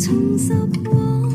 重拾我。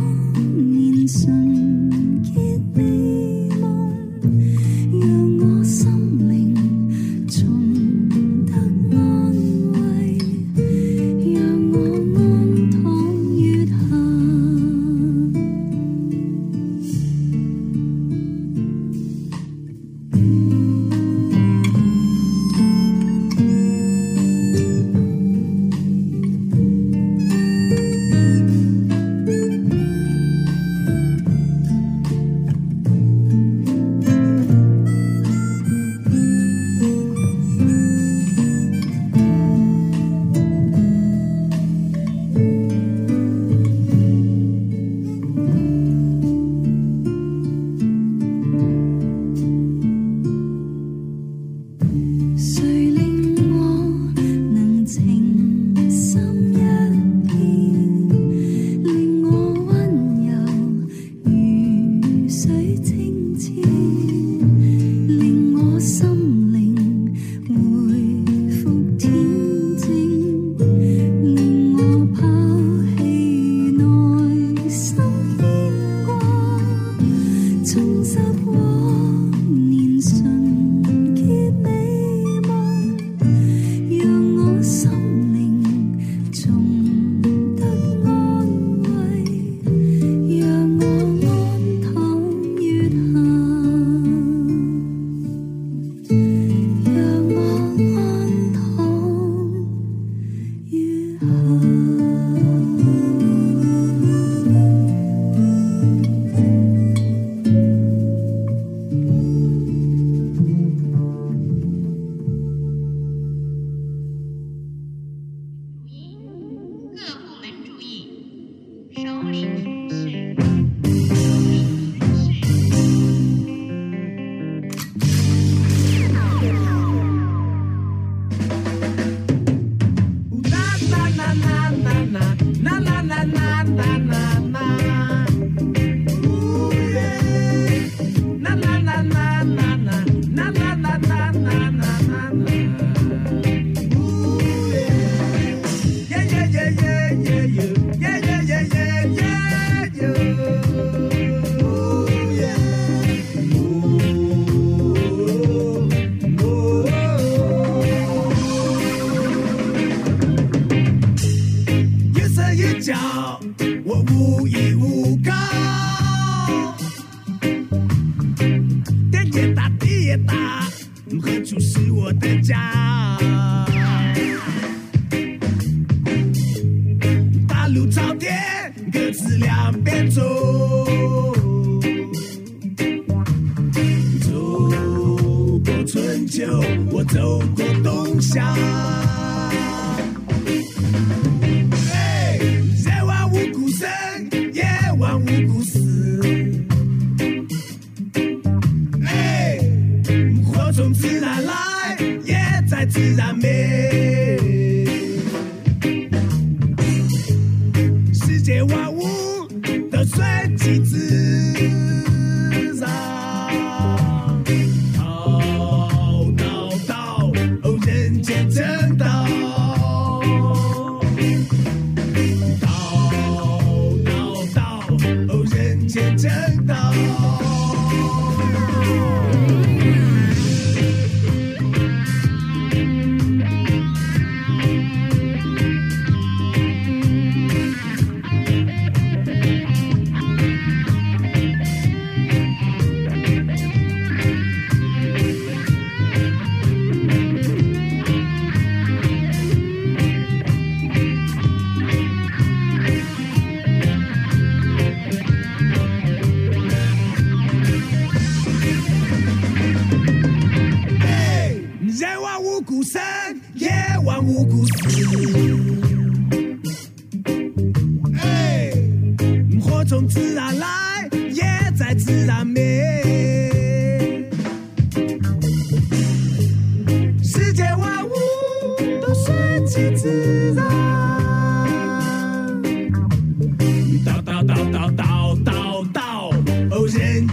you.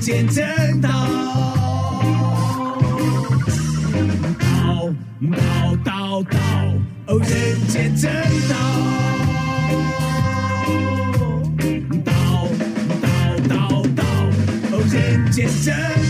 人间正道，道道道，哦，人间正道，道道道道，哦，人间正。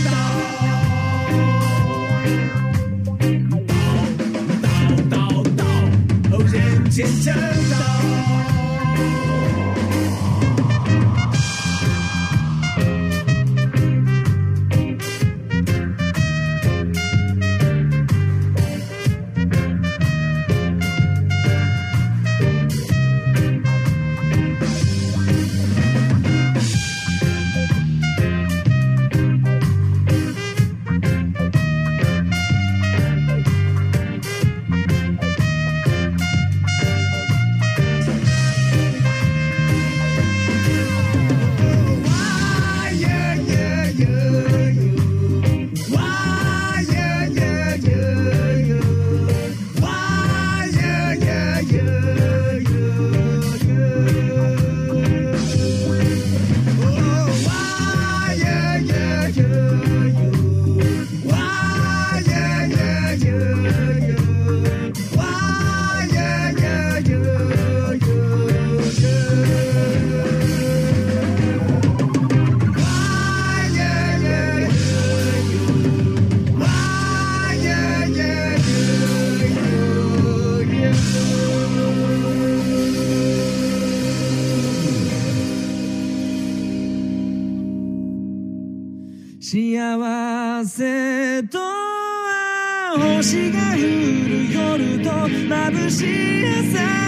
星が降る夜と眩しい朝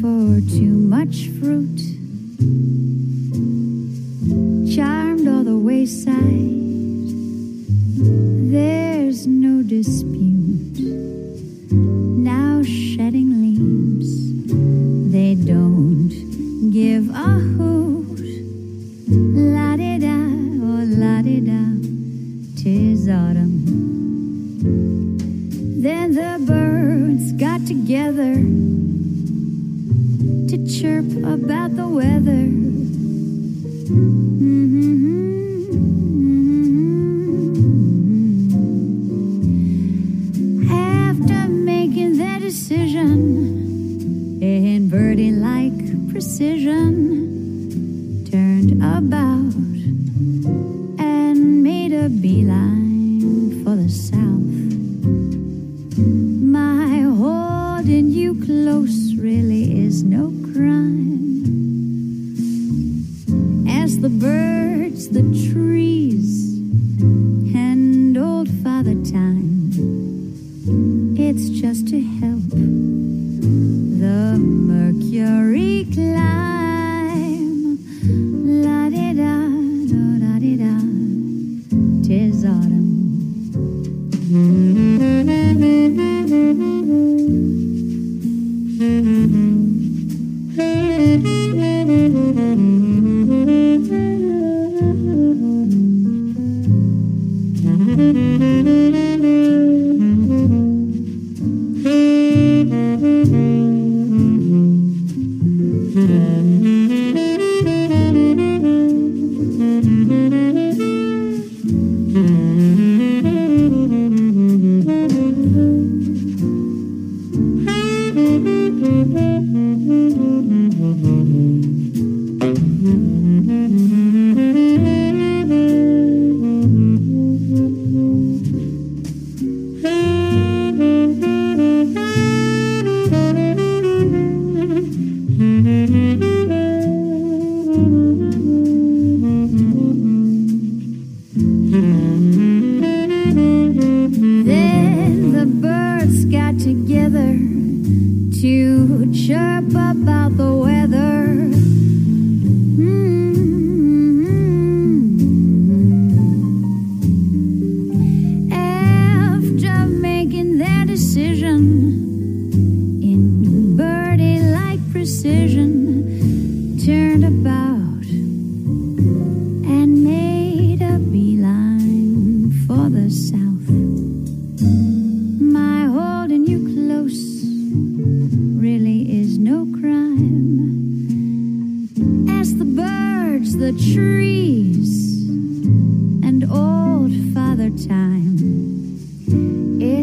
for too much fruit. Charmed all the wayside, there's no dispute. turned about and made a beeline.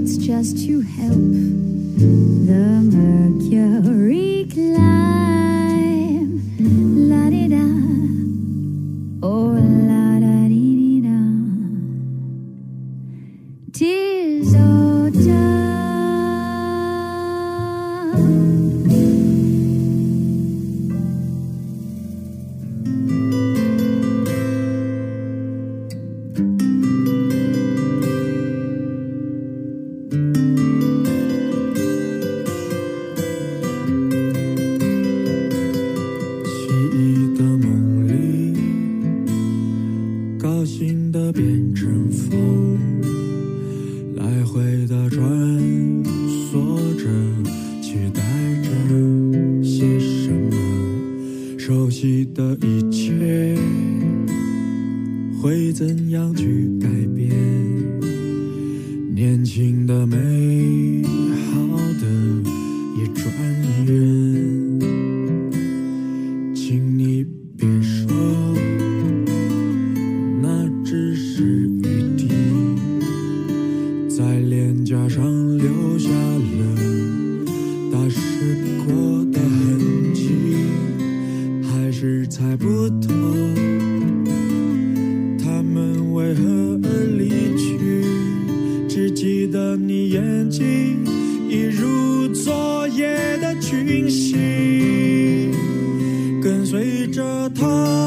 it's just to help the the thôi